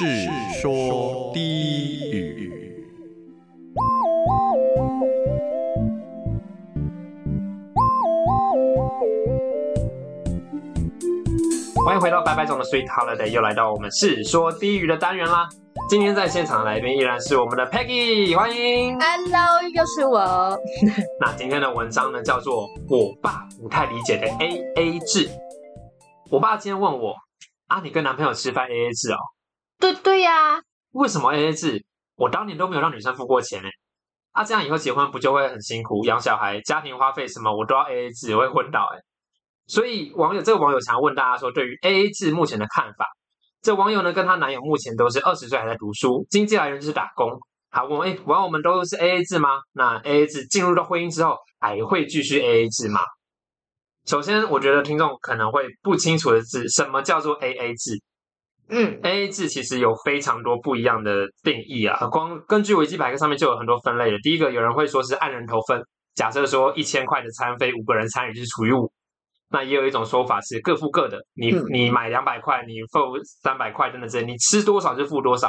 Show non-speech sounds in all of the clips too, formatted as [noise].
世说低语。欢迎回到白白总的 Sweet Holiday，又来到我们世说低语的单元啦。今天在现场的来宾依然是我们的 Peggy，欢迎。Hello，又是我。[laughs] 那今天的文章呢，叫做《我爸不太理解的 A A 制》。我爸今天问我啊，你跟男朋友吃饭 A A 制哦？对对呀、为什么 A A 制？我当年都没有让女生付过钱呢。啊，这样以后结婚不就会很辛苦？养小孩、家庭花费什么，我都要 A A 制，我会昏倒哎。所以网友这个网友想要问大家说，对于 A A 制目前的看法。这网友呢跟她男友目前都是二十岁还在读书，经济来源就是打工。他问我，哎，网友们都是 A A 制吗？那 A A 制进入到婚姻之后，还会继续 A A 制吗？首先，我觉得听众可能会不清楚的是，什么叫做 A A 制？嗯 A A 制其实有非常多不一样的定义啊，光根据维基百科上面就有很多分类的。第一个，有人会说是按人头分，假设说一千块的餐费，五个人参与就是除以五。那也有一种说法是各付各的，你、嗯你买两百块，你付三百块，等等之类，你吃多少就付多少。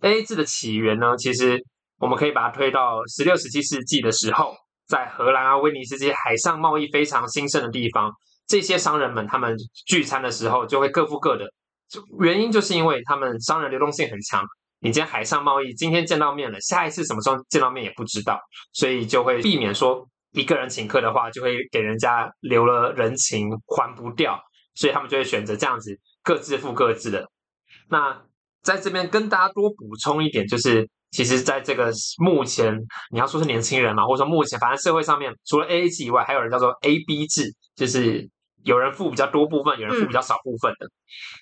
A A 制的起源呢，其实我们可以把它推到十六、十七世纪的时候，在荷兰啊、威尼斯这些海上贸易非常兴盛的地方，这些商人们他们聚餐的时候就会各付各的。就原因就是因为他们商人流动性很强，你今天海上贸易，今天见到面了，下一次什么时候见到面也不知道，所以就会避免说一个人请客的话，就会给人家留了人情还不掉，所以他们就会选择这样子各自付各自的。那在这边跟大家多补充一点，就是其实在这个目前你要说是年轻人嘛，或者说目前反正社会上面除了 A A 制以外，还有人叫做 A B 制，就是有人付比较多部分，有人付比较少部分的。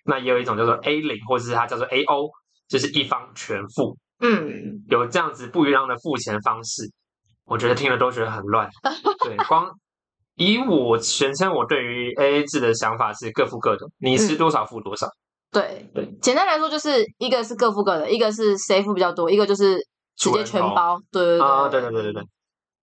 那也有一种叫做 A 零，或者是它叫做 A O，就是一方全付。嗯，有这样子不一样的付钱方式，我觉得听了都觉得很乱。[laughs] 对，光以我全称我对于 A A 制的想法是各付各的，你吃多少付多少。对对简单来说就是一个是各付各的，一个是谁付比较多，一个就是直接全包。对对对啊，对对对对对。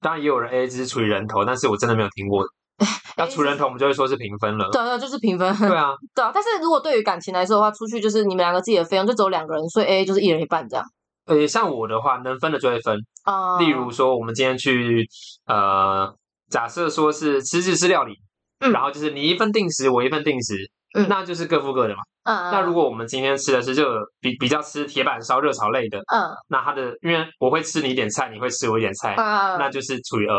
当然也有人 A A 制是除以人头，但是我真的没有听过。[laughs] 要出人头，我们就会说是平分了。对对，就是平分。对啊，[laughs] 对啊，但是如果对于感情来说的话，出去就是你们两个自己的费用就只有两个人，所以 A A 就是一人一半这样。呃，像我的话，能分的就会分。啊、例如说，我们今天去呃，假设说是吃日式料理，嗯然后就是你一份定时，我一份定时，嗯那就是各付各的嘛。嗯，那如果我们今天吃的是热比比较吃铁板烧、热炒类的，嗯那它的因为我会吃你一点菜，你会吃我一点菜，啊那就是除以二。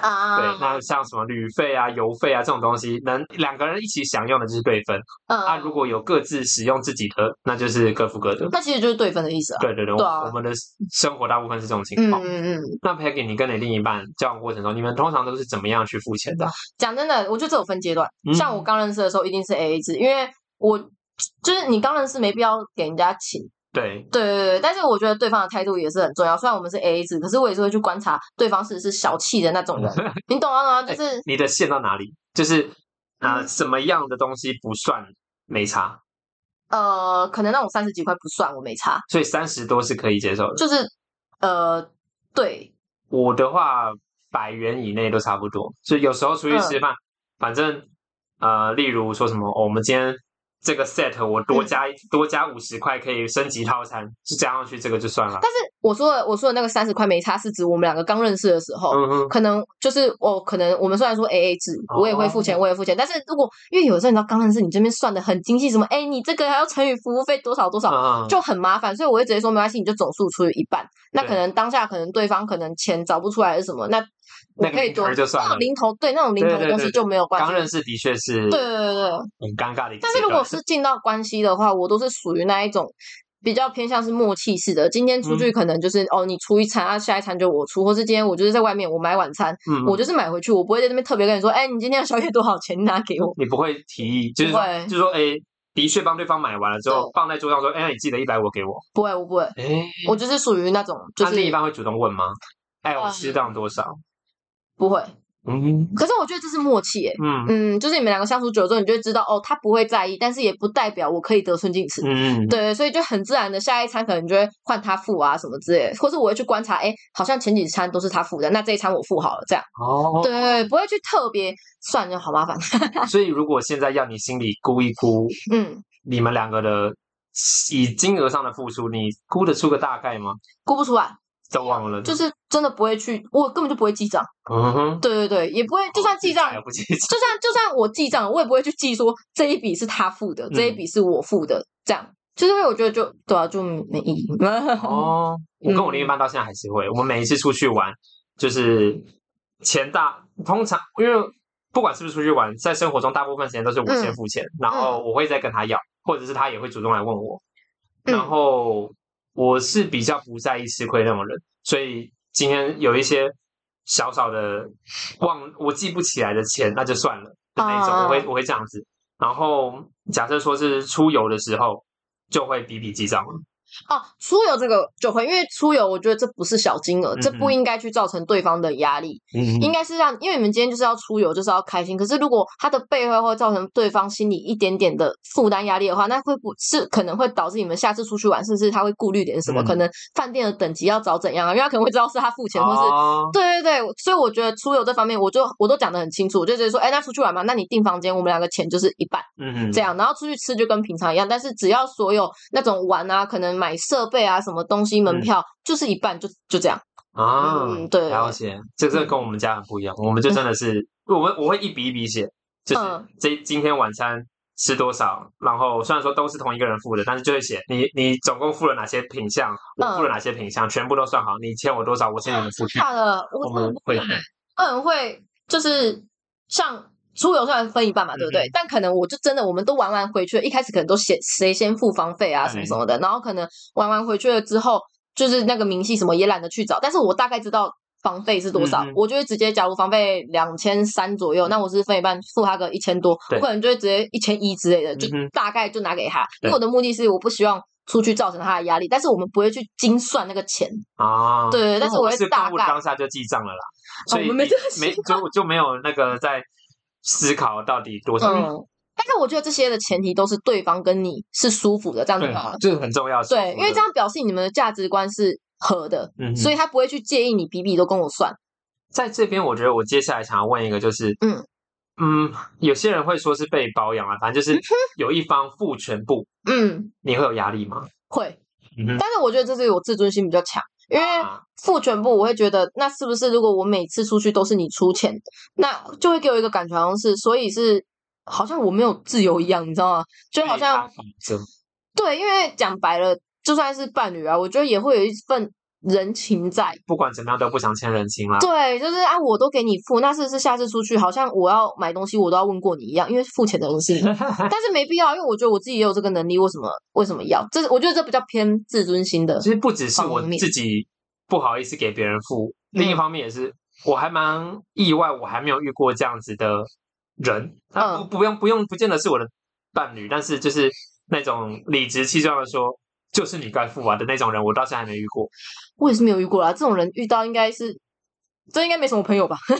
啊，对，那像什么旅费啊、油费啊这种东西，能两个人一起享用的就是对分。嗯啊，如果有各自使用自己的，那就是各付各的。那其实就是对分的意思啊。对对对，对啊我我们的生活大部分是这种情嗯况。嗯嗯，那 Peggy，你跟你另一半交往过程中，你们通常都是怎么样去付钱的？讲真的，我觉得这有分阶段。嗯像我刚认识的时候，一定是 A A 制，因为我就是你刚认识没必要给人家请。对，对对对，但是我觉得对方的态度也是很重要。虽然我们是 A A 制，可是我也是会去观察对方是不是小气的那种人，[laughs] 你懂啊？懂啊？就是你的线到哪里？就是啊、嗯什么样的东西不算没差，呃，可能那种三十几块不算，我没差。所以三十多是可以接受的。就是呃，对，我的话，百元以内都差不多。所以有时候出去吃饭，反正呃，例如说什么，哦我们今天这个 set 我多加、多加五十块可以升级套餐，就加上去这个就算了。但是我说的我说的那个三十块没差，是指我们两个刚认识的时候。嗯，可能就是我可能我们虽然说 A A 制，我也会付钱，哦我也付钱，但是如果因为有时候你知道刚认识，你这边算的很精细，什么哎你这个还要乘以服务费多少多少，嗯就很麻烦，所以我会直接说没关系，你就总数除以一半。那可能当下可能对方可能钱找不出来是什么，那我可以多那种零头，对那种零头的东西就没有关系刚。认识的确是对对对对，很尴尬的一个。但是如果是进到关系的话，我都是属于那一种比较偏向是默契式的。今天出嗯去可能就是、哦，你出一餐啊，下一餐就我出，或是今天我就是在外面我买晚餐，嗯，我就是买回去，我不会在那边特别跟你说，哎，你今天的宵夜多少钱，你拿给我。你不会提议，就是会就是说，哎，的确帮对方买完了之后放在桌上说，哎，那你记得一百五给我。不会，我不会，哎，我就是属于那种就是另一半会主动问吗？哎，我嗯适当多少？不会。嗯可是我觉得这是默契，哎，嗯嗯，就是你们两个相处久了之后，你就会知道，哦，他不会在意，但是也不代表我可以得寸进尺。嗯，对，所以就很自然的，下一餐可能就会换他付啊什么之类的，或是我会去观察，哎，好像前几餐都是他付的，那这一餐我付好了，这样。哦，对，不会去特别算，就好麻烦。[laughs] [laughs] 所以如果现在要你心里估一估，嗯，你们两个的以金额上的付出，你估得出个大概吗？估不出来，都忘了，就是真的不会去，我根本就不会记账。嗯哼，对对对，也不会，就算记账，不记，就算就算我记账，我也不会去记说这一笔是他付的，这一笔是我付的，这样，就是因为我觉得就对啊，就没意义。哦，我跟我另一半到现在还是会，我们每一次出去玩，就是钱大，通常因为不管是不是出去玩，在生活中大部分时间都是我先付钱，然后我会再跟他要，或者是他也会主动来问我，嗯。然后我是比较不在意吃亏那种人，所以今天有一些小小的忘我记不起来的钱，那就算了的那种，啊我会我会这样子。然后假设说是出游的时候，就会比比记账了。哦，出游这个就会，因为出游我觉得这不是小金额，这嗯不应该去造成对方的压力，嗯应该是让，因为你们今天就是要出游，就是要开心。可是如果他的背后会造成对方心里一点点的负担压力的话，那会不是可能会导致你们下次出去玩，甚至他会顾虑点什么？嗯可能饭店的等级要找怎样啊？因为他可能会知道是他付钱，或是哦对对对，所以我觉得出游这方面，我就我都讲的很清楚，我就直接说，哎，那出去玩嘛，那你订房间，我们两个钱就是一半。嗯哼这样，然后出去吃就跟平常一样，但是只要所有那种玩啊，可能买设备啊，什么东西门票，就是一半，就就这样。啊，嗯对。了解，这这跟我们家很不一样，我们就真的是，我们我会一笔一笔写，就是嗯。这今天晚餐吃多少，然后虽然说都是同一个人付的，但是就会写你你总共付了哪些品项，我付了哪些品项，全部都算好，你欠我多少，我欠你的付去，大的，我我们会我很会，就是像出游虽然分一半嘛，对不对？嗯但可能我就真的，我们都玩完回去了，一开始可能都先谁先付房费啊，什么什么的，然后可能玩完回去了之后，就是那个明细什么也懒得去找，但是我大概知道。房费是多少？我就会直接，假如房费两千三左右，那我是分一半，付他个一千多，我可能就会直接一千一之类的，就大概就拿给他。因为我的目的是我不希望出去造成他的压力，但是我们不会去精算那个钱。啊，对对但是我会是大概当下就记账了啦，所以我们没这个没就就没有那个在思考到底多少，嗯，但是我觉得这些的前提都是对方跟你是舒服的，这样就对好了。，这个很重要，对，因为这样表示你们的价值观是合的，嗯所以他不会去介意你比比都跟我算。在这边，我觉得我接下来想要问一个，就是，嗯。嗯，有些人会说是被包养啊，反正就是有一方付全部，嗯，你会有压力吗？会，但是我觉得这是我自尊心比较强，因为啊。付全部，我会觉得那是不是如果我每次出去都是你出钱，那就会给我一个感觉好像是，所以是好像我没有自由一样，你知道吗？就好像对，因为讲白了，就算是伴侣啊，我觉得也会有一份人情在。不管怎么样都不想欠人情啦。对，就是啊，我都给你付，那是不是下次出去好像我要买东西，我都要问过你一样？因为付钱的人是你，但是没必要，因为我觉得我自己也有这个能力，为什么为什么要？这我觉得这比较偏自尊心的其。实不只是我自己不好意思给别人付，嗯另一方面也是我还蛮意外，我还没有遇过这样子的人。他不嗯不用不用不见得是我的伴侣，但是就是那种理直气壮的说。就是你该付完的那种人，我到现在还没遇过。我也是没有遇过啦，这种人遇到应该是，这应该没什么朋友吧？[laughs]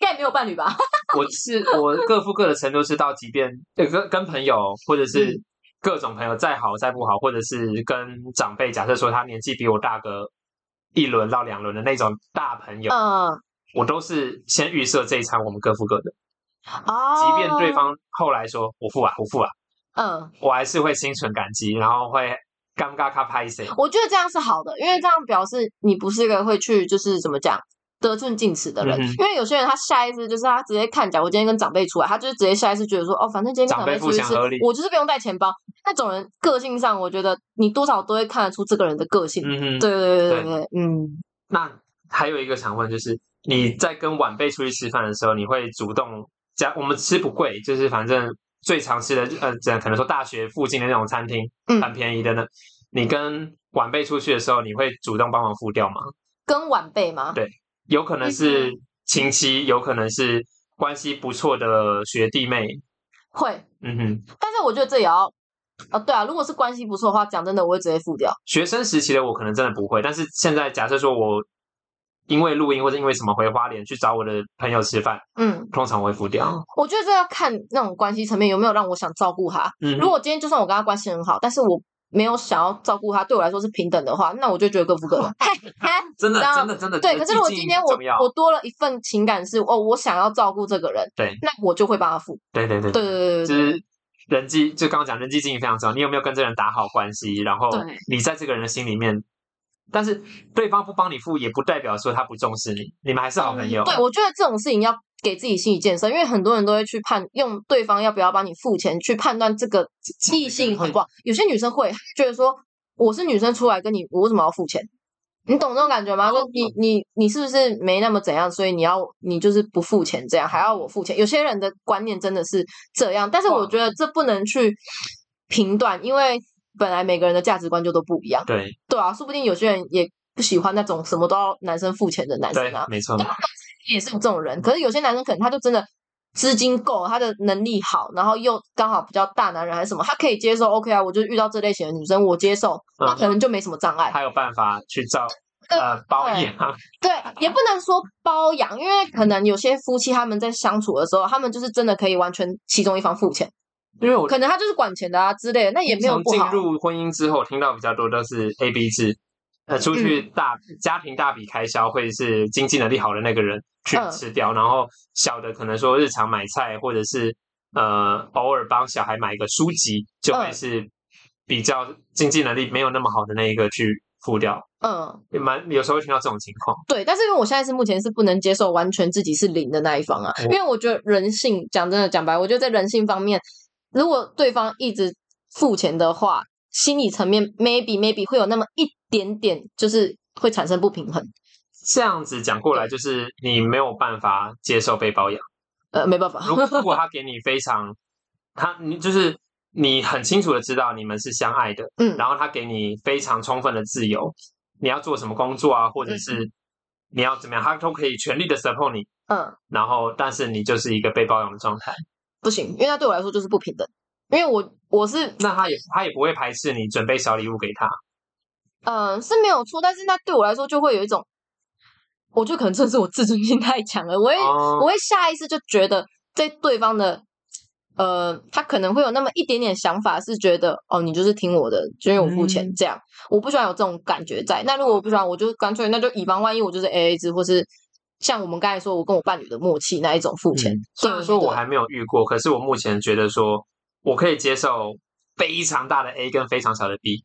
应该没有伴侣吧？[laughs] 我是我各付各的程度是到，即便呃跟跟朋友或者是嗯各种朋友再好再不好，或者是跟长辈，假设说他年纪比我大个一轮到两轮的那种大朋友，嗯，我都是先预设这一餐我们各付各的，哦，即便对，方后来说我付啊我付啊，嗯，我还是会心存感激，然后会尴尬卡拍谁。我觉得这样是好的，因为这样表示你不是一个会去就是怎么讲。得寸进尺的人，嗯因为有些人他下意识就是他直接看讲，我今天跟长辈出来，他就是直接下意识觉得说，哦，反正今天跟长长辈辈出去吃我就是不用带钱包。那种人个性上，我觉得你多少都会看得出这个人的个性。嗯嗯，对对对对嗯，那还有一个想问，就是你在跟晚辈出去吃饭的时候，你会主动加？我们吃不贵，就是反正最常吃的，呃，这可能说大学附近的那种餐厅，嗯很便宜的呢。你跟晚辈出去的时候，你会主动帮忙付掉吗？跟晚辈吗？对有可能是亲戚，有可能是关系不错的学弟妹。会，嗯哼，但是我觉得这也要，啊，对啊，如果是关系不错的话，讲真的，我会直接付掉。学生时期的我可能真的不会，但是现在假设说我因为录音或者因为什么回花莲去找我的朋友吃饭，嗯，通常我会付掉。我觉得这要看那种关系层面有没有让我想照顾他。嗯如果今天就算我跟他关系很好，但是我没有想要照顾他，对我来说是平等的话，那我就觉得各付各的。[laughs] [laughs] 真的真的真的对，可是如果今天我我多了一份情感是哦，我想要照顾这个人，对那我就会帮他付。对对对对对对对就，是人际就刚刚讲人际经营非常重要，你有没有跟这个人打好关系？然后你在这个人的心里面，但是对方不帮你付，也不代表说他不重视你，你们还是好朋友。对，我觉得这种事情要给自己心理建设，因为很多人都会去判用对方要不要帮你付钱去判断这个异性好不好。有些女生会觉得说，我是女生出来跟你，我为什么要付钱？你懂这种感觉吗？说你你你是不是没那么怎样，所以你要你就是不付钱，这样还要我付钱？有些人的观念真的是这样，但是我觉得这不能去评断，因为本来每个人的价值观就都不一样。对对啊，说不定有些人也不喜欢那种什么都要男生付钱的男对生啊，，没错，也是有这种人。可是有些男生可能他就真的资金够，他的能力好，然后又刚好比较大男人还是什么，他可以接受。OK 啊，我就遇到这类型的女生，我接受，那嗯可能就没什么障碍。他有办法去照呃包对养，对，也不能说包养，因为可能有些夫妻他们在相处的时候，他们就是真的可以完全其中一方付钱，因为我可能他就是管钱的啊之类的，那也没有不好。进入婚姻之后，听到比较多都是 A B 制，呃，出去嗯大、家庭大笔开销会是经济能力好的那个人去嗯吃掉，然后小的可能说日常买菜或者是呃偶尔帮小孩买一个书籍，就会嗯是比较经济能力没有那么好的那一个去付掉，嗯，也蛮有时候会听到这种情况。对，但是因为我现在是目前是不能接受完全自己是零的那一方啊，哦因为我觉得人性讲真的讲白，我觉得在人性方面，如果对方一直付钱的话，心理层面 maybe maybe 会有那么一点点，就是会产生不平衡。这样子讲过来，就是你没有办法接受被包养。呃，没办法，如如果他给你非常，他你就是你很清楚的知道你们是相爱的，嗯然后他给你非常充分的自由，你要做什么工作啊，或者是你要怎么样，他都可以全力的 support 你。嗯，然后，但是你就是一个被包养的状态，不行，因为他对我来说就是不平等，因为我我是那他也他也不会排斥你准备小礼物给他。嗯，是没有错，但是那对我来说就会有一种，我觉得可能真的是我自尊心太强了，我会、哦我会下意识就觉得在对方的，呃，他可能会有那么一点点想法，是觉得哦，你就是听我的，就因为我付钱、嗯这样，我不喜欢有这种感觉在。那如果我不喜欢，我就干脆那就以防万一，我就是 A A 制，或是像我们刚才说，我跟我伴侣的默契那一种付钱。嗯虽然说我还没有遇过，可是我目前觉得说我可以接受非常大的 A 跟非常小的 B。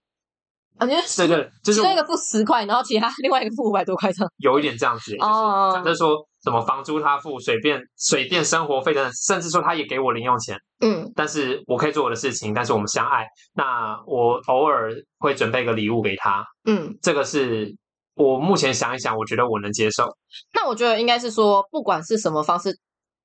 啊，你就对对，就是我其中一个付十块，然后其他另外一个付五百多块这样。有一点这样子，就是哦假设说什么房租他付，水电、水电、生活费等等，甚至说他也给我零用钱，嗯但是我可以做我的事情，但是我们相爱，那我偶尔会准备个礼物给他，嗯，这个是我目前想一想，我觉得我能接受。那我觉得应该是说，不管是什么方式，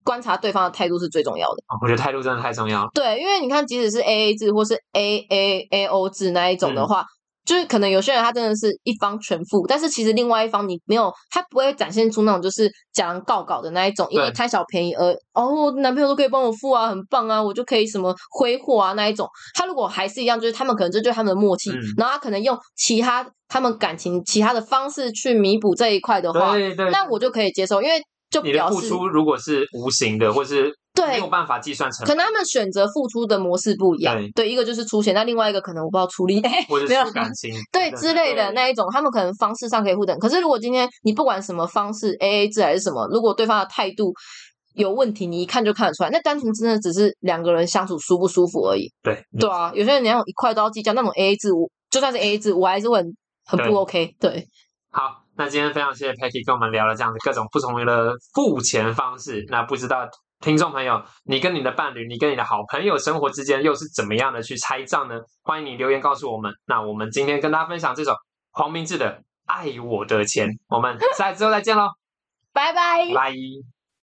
观察对方的态度是最重要的。啊我觉得态度真的太重要了。对，因为你看，即使是 A A 制或是 A A A O 制那一种的嗯话，就是可能有些人他真的是一方全付，但是其实另外一方你没有，他不会展现出那种就是讲告告稿的那一种，因为贪小便宜而哦，男朋友都可以帮我付啊，很棒啊，我就可以什么挥霍啊那一种。他如果还是一样，就是他们可能这就是他们的默契，嗯。然后他可能用其他他们感情其他的方式去弥补这一块的话，对对，那我就可以接受，因为就你的付出如果是无形的，或是对没有办法计算成可能他们选择付出的模式不一样，对一个就是出钱，那另外一个可能我不知道出力，[laughs] 或者 [laughs] 没有是感情，对之类的那一种，他们可能方式上可以互等。可是如果今天你不管什么方式，A A 制还是什么，如果对方的态度有问题，你一看就看得出来，那单纯真的只是两个人相处舒不舒服而已。对对啊，有些人连那种一块都要计较，那种 A A 制，我就算是 A A 制，我还是会很很不 OK。对，好，那今天非常谢谢 Patty 跟我们聊了这样子各种不同的付钱方式。那不知道听众朋友，你跟你的伴侣，你跟你的好朋友生活之间又是怎么样的去拆账呢？欢迎你留言告诉我们。那我们今天跟大家分享这首黄明志的《爱我的钱》，我们下次之后再见喽，拜拜。拜。